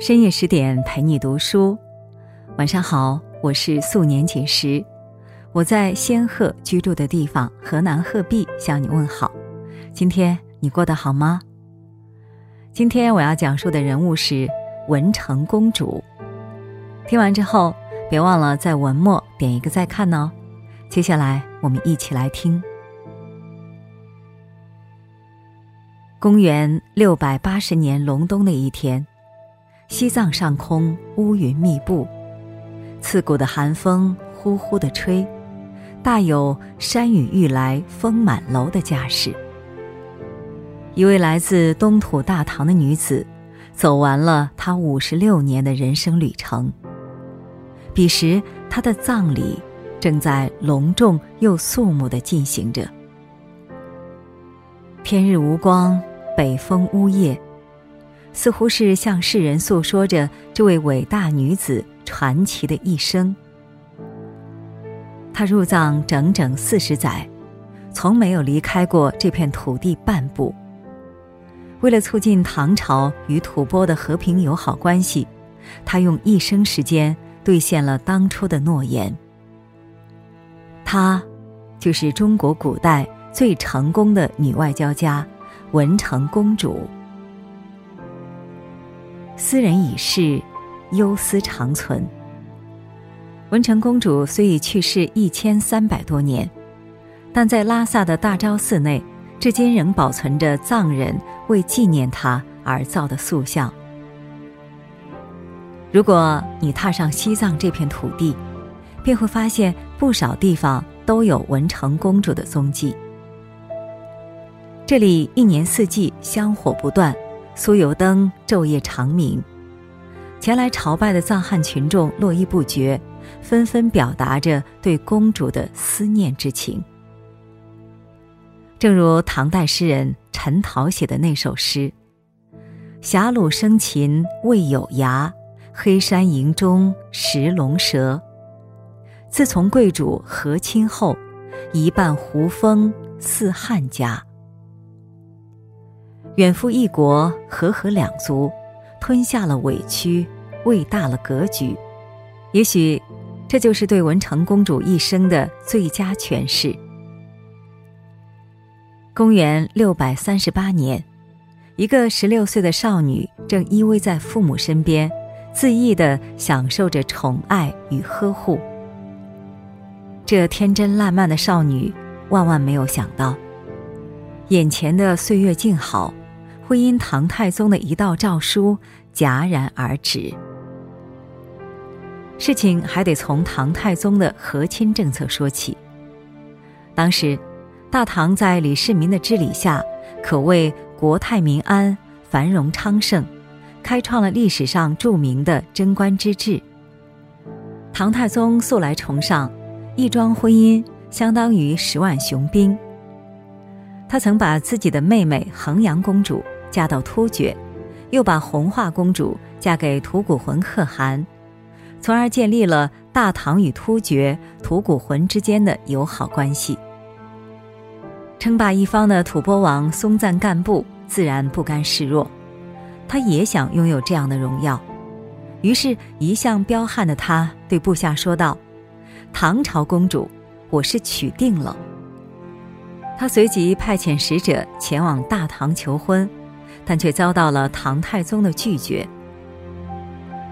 深夜十点陪你读书，晚上好，我是素年锦时，我在仙鹤居住的地方河南鹤壁向你问好。今天你过得好吗？今天我要讲述的人物是文成公主。听完之后，别忘了在文末点一个再看哦。接下来我们一起来听。公元六百八十年隆冬的一天。西藏上空乌云密布，刺骨的寒风呼呼的吹，大有山雨欲来风满楼的架势。一位来自东土大唐的女子，走完了她五十六年的人生旅程。彼时，她的葬礼正在隆重又肃穆的进行着。天日无光，北风呜咽。似乎是向世人诉说着这位伟大女子传奇的一生。她入藏整整四十载，从没有离开过这片土地半步。为了促进唐朝与吐蕃的和平友好关系，她用一生时间兑现了当初的诺言。她，就是中国古代最成功的女外交家——文成公主。斯人已逝，忧思长存。文成公主虽已去世一千三百多年，但在拉萨的大昭寺内，至今仍保存着藏人为纪念她而造的塑像。如果你踏上西藏这片土地，便会发现不少地方都有文成公主的踪迹。这里一年四季香火不断。酥油灯昼夜长明，前来朝拜的藏汉群众络绎不绝，纷纷表达着对公主的思念之情。正如唐代诗人陈陶写的那首诗：“狭路生禽未有涯，黑山营中食龙蛇。自从贵主和亲后，一半胡风似汉家。”远赴异国，和合两族，吞下了委屈，喂大了格局。也许，这就是对文成公主一生的最佳诠释。公元六百三十八年，一个十六岁的少女正依偎在父母身边，恣意的享受着宠爱与呵护。这天真烂漫的少女，万万没有想到，眼前的岁月静好。会因唐太宗的一道诏书戛然而止。事情还得从唐太宗的和亲政策说起。当时，大唐在李世民的治理下，可谓国泰民安、繁荣昌盛，开创了历史上著名的贞观之治。唐太宗素来崇尚一桩婚姻相当于十万雄兵。他曾把自己的妹妹衡阳公主。嫁到突厥，又把红化公主嫁给吐谷浑可汗，从而建立了大唐与突厥、吐谷浑之间的友好关系。称霸一方的吐蕃王松赞干布自然不甘示弱，他也想拥有这样的荣耀，于是，一向彪悍的他对部下说道：“唐朝公主，我是娶定了。”他随即派遣使者前往大唐求婚。但却遭到了唐太宗的拒绝。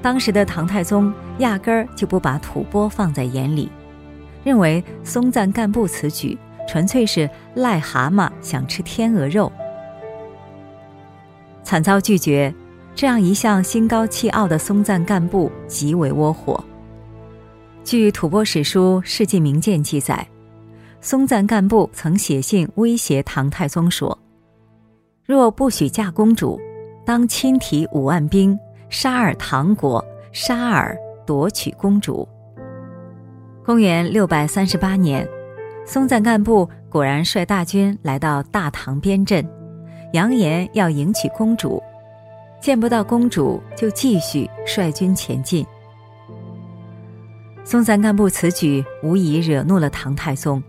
当时的唐太宗压根儿就不把吐蕃放在眼里，认为松赞干布此举纯粹是癞蛤蟆想吃天鹅肉。惨遭拒绝，这让一向心高气傲的松赞干布极为窝火。据吐蕃史书《世纪名鉴》记载，松赞干布曾写信威胁唐太宗说。若不许嫁公主，当亲提五万兵杀尔唐国，杀尔夺取公主。公元六百三十八年，松赞干布果然率大军来到大唐边镇，扬言要迎娶公主。见不到公主，就继续率军前进。松赞干布此举无疑惹怒了唐太宗，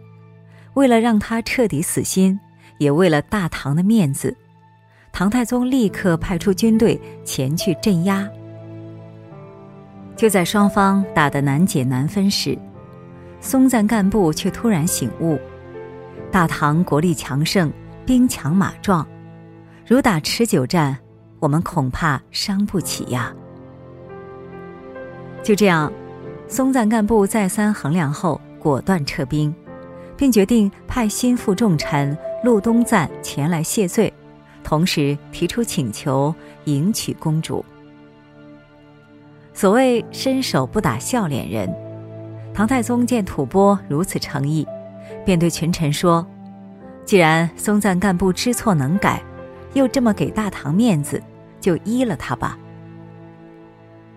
为了让他彻底死心，也为了大唐的面子。唐太宗立刻派出军队前去镇压，就在双方打得难解难分时，松赞干部却突然醒悟：大唐国力强盛，兵强马壮，如打持久战，我们恐怕伤不起呀。就这样，松赞干部再三衡量后，果断撤兵，并决定派心腹重臣陆东赞前来谢罪，同时提出请求迎娶公主。所谓伸手不打笑脸人，唐太宗见吐蕃如此诚意，便对群臣说：“既然松赞干部知错能改，又这么给大唐面子，就依了他吧。”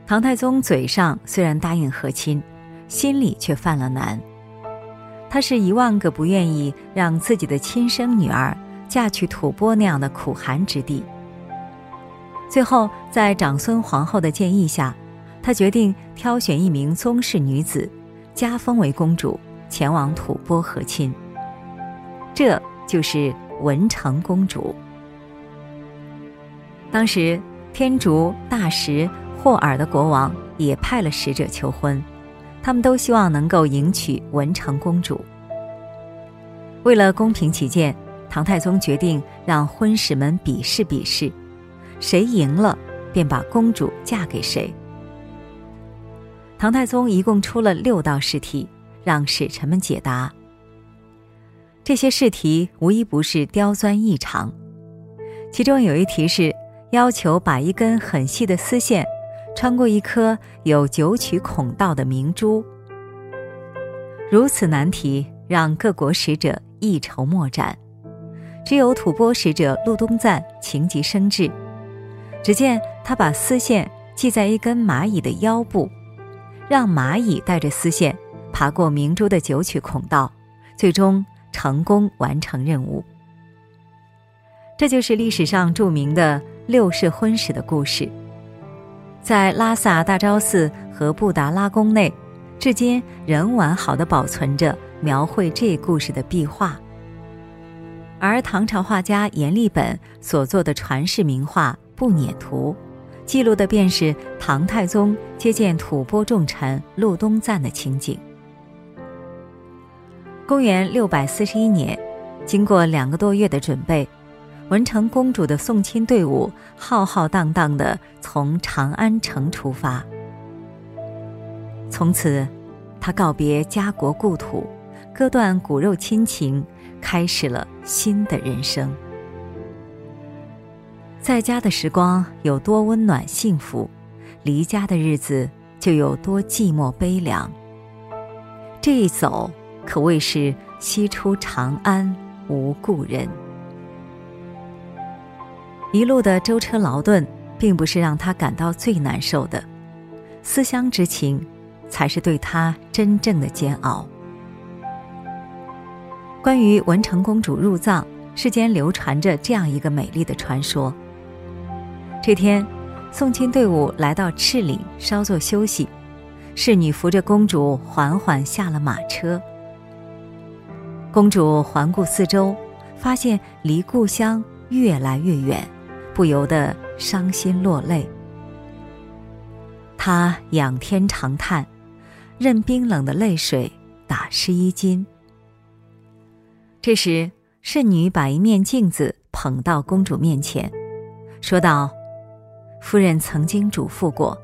唐太宗嘴上虽然答应和亲，心里却犯了难。他是一万个不愿意让自己的亲生女儿嫁去吐蕃那样的苦寒之地。最后，在长孙皇后的建议下，他决定挑选一名宗室女子，加封为公主，前往吐蕃和亲。这就是文成公主。当时，天竺、大食。霍尔的国王也派了使者求婚，他们都希望能够迎娶文成公主。为了公平起见，唐太宗决定让婚使们比试比试，谁赢了便把公主嫁给谁。唐太宗一共出了六道试题，让使臣们解答。这些试题无一不是刁钻异常，其中有一题是要求把一根很细的丝线。穿过一颗有九曲孔道的明珠，如此难题让各国使者一筹莫展，只有吐蕃使者陆东赞情急生智。只见他把丝线系在一根蚂蚁的腰部，让蚂蚁带着丝线爬过明珠的九曲孔道，最终成功完成任务。这就是历史上著名的六世婚史的故事。在拉萨大昭寺和布达拉宫内，至今仍完好的保存着描绘这故事的壁画。而唐朝画家阎立本所作的传世名画《步辇图》，记录的便是唐太宗接见吐蕃重臣陆东赞的情景。公元六百四十一年，经过两个多月的准备。文成公主的送亲队伍浩浩荡荡地从长安城出发。从此，她告别家国故土，割断骨肉亲情，开始了新的人生。在家的时光有多温暖幸福，离家的日子就有多寂寞悲凉。这一走，可谓是西出长安无故人。一路的舟车劳顿，并不是让他感到最难受的，思乡之情，才是对他真正的煎熬。关于文成公主入藏，世间流传着这样一个美丽的传说。这天，送亲队伍来到赤岭稍作休息，侍女扶着公主缓缓下了马车。公主环顾四周，发现离故乡越来越远。不由得伤心落泪，她仰天长叹，任冰冷的泪水打湿衣襟。这时，侍女把一面镜子捧到公主面前，说道：“夫人曾经嘱咐过，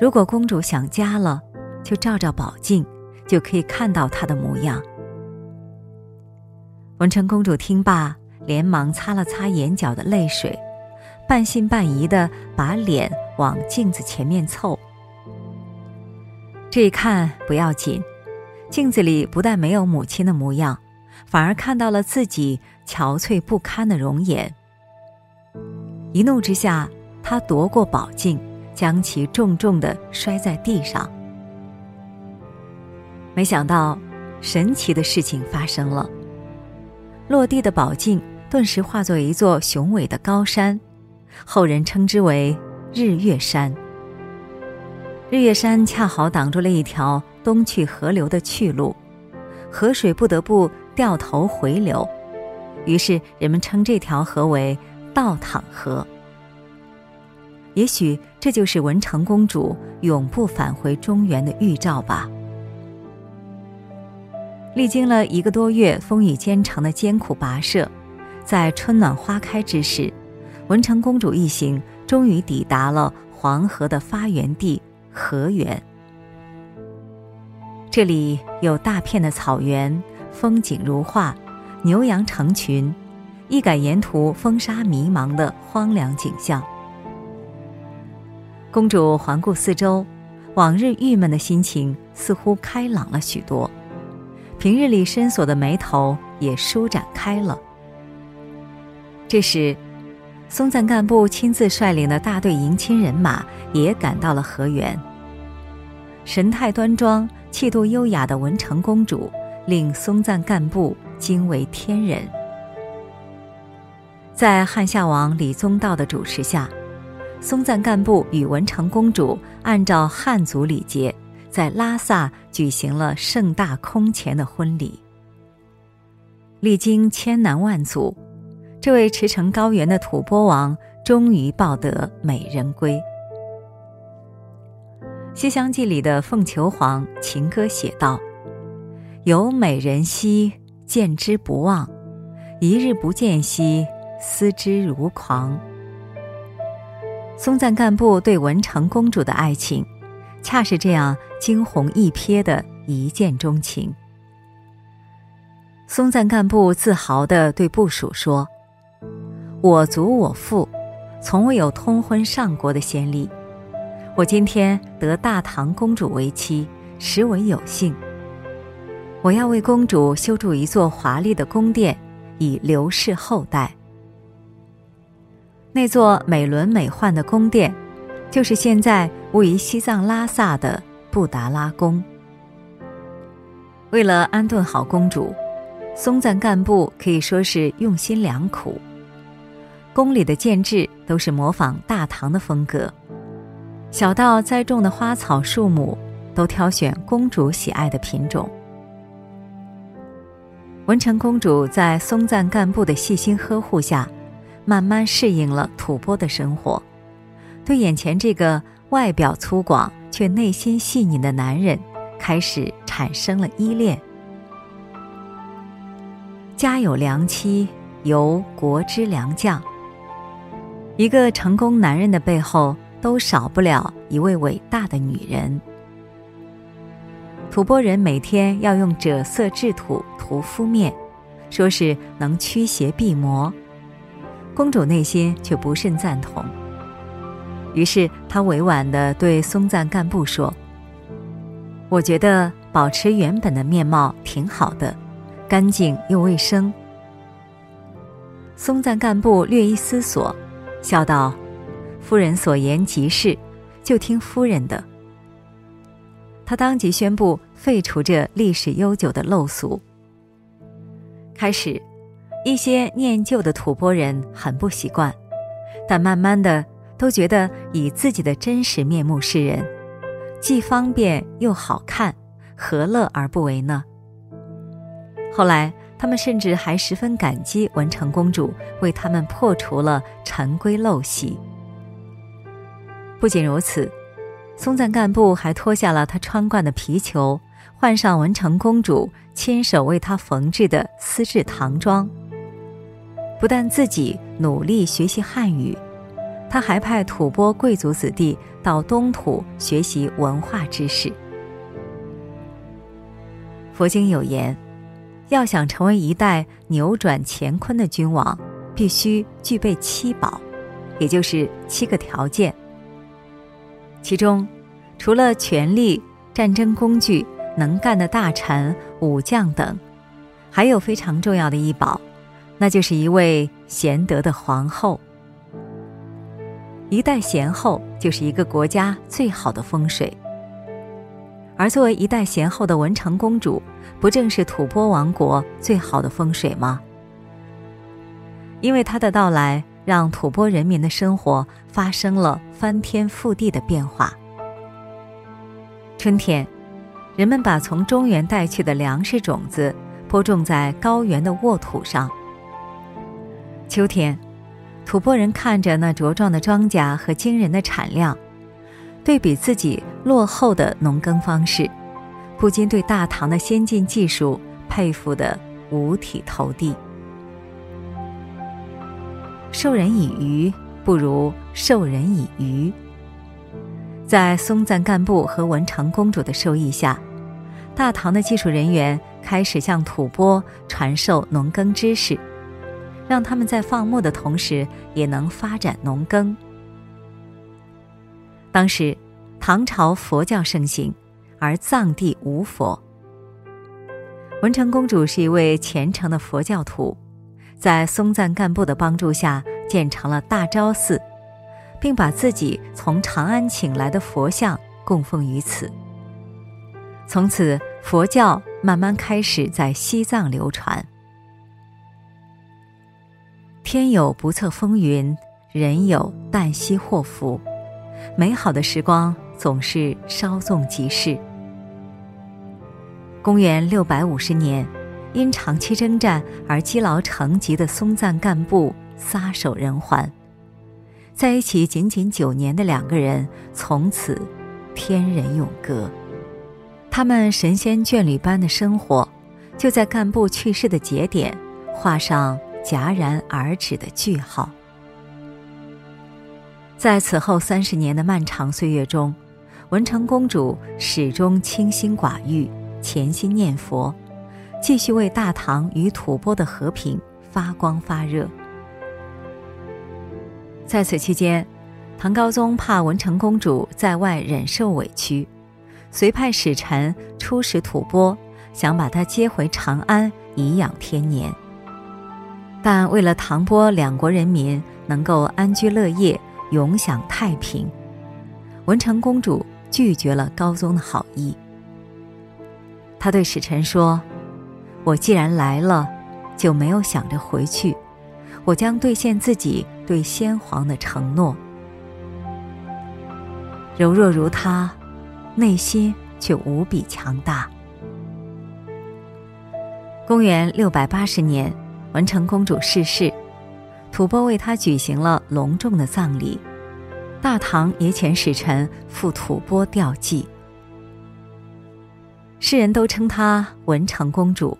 如果公主想家了，就照照宝镜，就可以看到她的模样。”文成公主听罢，连忙擦了擦眼角的泪水。半信半疑的把脸往镜子前面凑，这一看不要紧，镜子里不但没有母亲的模样，反而看到了自己憔悴不堪的容颜。一怒之下，他夺过宝镜，将其重重的摔在地上。没想到，神奇的事情发生了，落地的宝镜顿时化作一座雄伟的高山。后人称之为日月山。日月山恰好挡住了一条东去河流的去路，河水不得不掉头回流，于是人们称这条河为倒淌河。也许这就是文成公主永不返回中原的预兆吧。历经了一个多月风雨兼程的艰苦跋涉，在春暖花开之时，文成公主一行终于抵达了黄河的发源地河源。这里有大片的草原，风景如画，牛羊成群，一改沿途风沙迷茫的荒凉景象。公主环顾四周，往日郁闷的心情似乎开朗了许多，平日里深锁的眉头也舒展开了。这时，松赞干布亲自率领的大队迎亲人马也赶到了河源。神态端庄。气度优雅的文成公主令松赞干布惊为天人。在汉夏王李宗道的主持下，松赞干布与文成公主按照汉族礼节，在拉萨举行了盛大空前的婚礼。历经千难万阻，这位驰骋高原的吐蕃王终于抱得美人归。《西厢记》里的凤求凰情歌写道：“有美人兮，见之不忘；一日不见兮，思之如狂。”松赞干布对文成公主的爱情，恰是这样惊鸿一瞥的一见钟情。松赞干布自豪地对部属说：“我族我父，从未有通婚上国的先例。”我今天得大唐公主为妻，实为有幸。我要为公主修筑一座华丽的宫殿，以留世后代。那座美轮美奂的宫殿，就是现在位于西藏拉萨的布达拉宫。为了安顿好公主，松赞干布可以说是用心良苦。宫里的建制都是模仿大唐的风格。小到栽种的花草树木，都挑选公主喜爱的品种。文成公主在松赞干布的细心呵护下，慢慢适应了吐蕃的生活，对眼前这个外表粗犷却内心细腻的男人，开始产生了依恋。家有良妻，由国之良将。一个成功男人的背后。都少不了一位伟大的女人。吐蕃人每天要用赭色制土涂敷面，说是能驱邪避魔。公主内心却不甚赞同，于是她委婉地对松赞干布说：“我觉得保持原本的面貌挺好的，干净又卫生。”松赞干布略一思索，笑道。夫人所言极是，就听夫人的。他当即宣布废除这历史悠久的陋俗。开始，一些念旧的吐蕃人很不习惯，但慢慢的都觉得以自己的真实面目示人，既方便又好看，何乐而不为呢？后来，他们甚至还十分感激文成公主为他们破除了陈规陋习。不仅如此，松赞干布还脱下了他穿惯的皮裘，换上文成公主亲手为他缝制的丝质唐装。不但自己努力学习汉语，他还派吐蕃贵族子弟到东土学习文化知识。佛经有言，要想成为一代扭转乾坤的君王，必须具备七宝，也就是七个条件。其中，除了权力、战争工具、能干的大臣、武将等，还有非常重要的一宝，那就是一位贤德的皇后。一代贤后就是一个国家最好的风水。而作为一代贤后的文成公主，不正是吐蕃王国最好的风水吗？因为她的到来。让吐蕃人民的生活发生了翻天覆地的变化。春天，人们把从中原带去的粮食种子播种在高原的沃土上。秋天，吐蕃人看着那茁壮的庄稼和惊人的产量，对比自己落后的农耕方式，不禁对大唐的先进技术佩服得五体投地。授人以鱼，不如授人以渔。在松赞干布和文成公主的授意下，大唐的技术人员开始向吐蕃传授农耕知识，让他们在放牧的同时也能发展农耕。当时，唐朝佛教盛行，而藏地无佛。文成公主是一位虔诚的佛教徒，在松赞干布的帮助下建成了大昭寺。并把自己从长安请来的佛像供奉于此。从此，佛教慢慢开始在西藏流传。天有不测风云，人有旦夕祸福。美好的时光总是稍纵即逝。公元六百五十年，因长期征战而积劳成疾的松赞干布撒手人寰。在一起仅仅九年的两个人，从此天人永隔。他们神仙眷侣般的生活，就在干部去世的节点画上戛然而止的句号。在此后三十年的漫长岁月中，文成公主始终清心寡欲，潜心念佛，继续为大唐与吐蕃的和平发光发热。在此期间，唐高宗怕文成公主在外忍受委屈，遂派使臣出使吐蕃，想把她接回长安颐养天年。但为了唐波两国人民能够安居乐业、永享太平，文成公主拒绝了高宗的好意。她对使臣说：“我既然来了，就没有想着回去。”我将兑现自己对先皇的承诺。柔弱如她，内心却无比强大。公元六百八十年，文成公主逝世，吐蕃为她举行了隆重的葬礼，大唐也遣使臣赴吐蕃吊祭。世人都称她文成公主，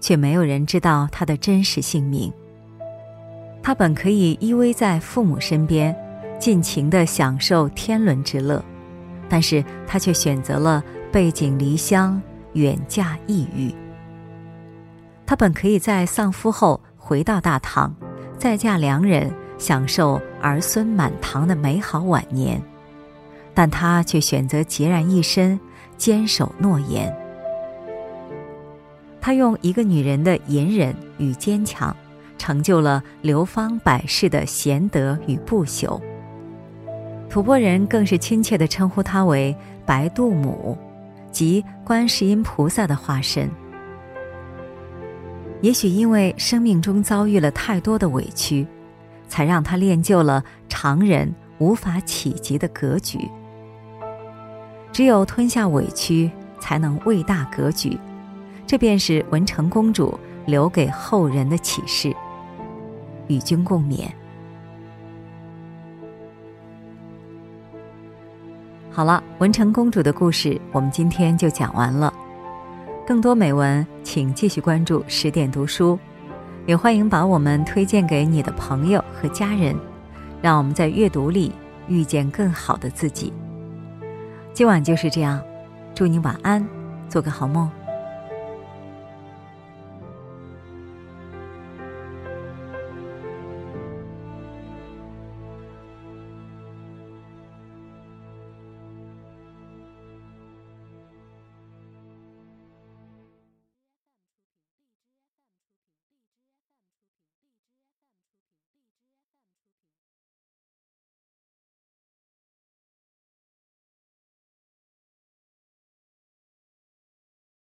却没有人知道他的真实姓名。他本可以依偎在父母身边，尽情地享受天伦之乐，但是他却选择了背井离乡，远嫁异域。他本可以在丧夫后回到大唐，再嫁良人，享受儿孙满堂的美好晚年，但他却选择孑然一身，坚守诺言。他用一个女人的隐忍与坚强。成就了流芳百世的贤德与不朽。吐蕃人更是亲切地称呼她为白度母，即观世音菩萨的化身。也许因为生命中遭遇了太多的委屈，才让他练就了常人无法企及的格局。只有吞下委屈，才能为大格局。这便是文成公主留给后人的启示。与君共勉。好了，文成公主的故事我们今天就讲完了。更多美文，请继续关注十点读书，也欢迎把我们推荐给你的朋友和家人，让我们在阅读里遇见更好的自己。今晚就是这样，祝你晚安，做个好梦。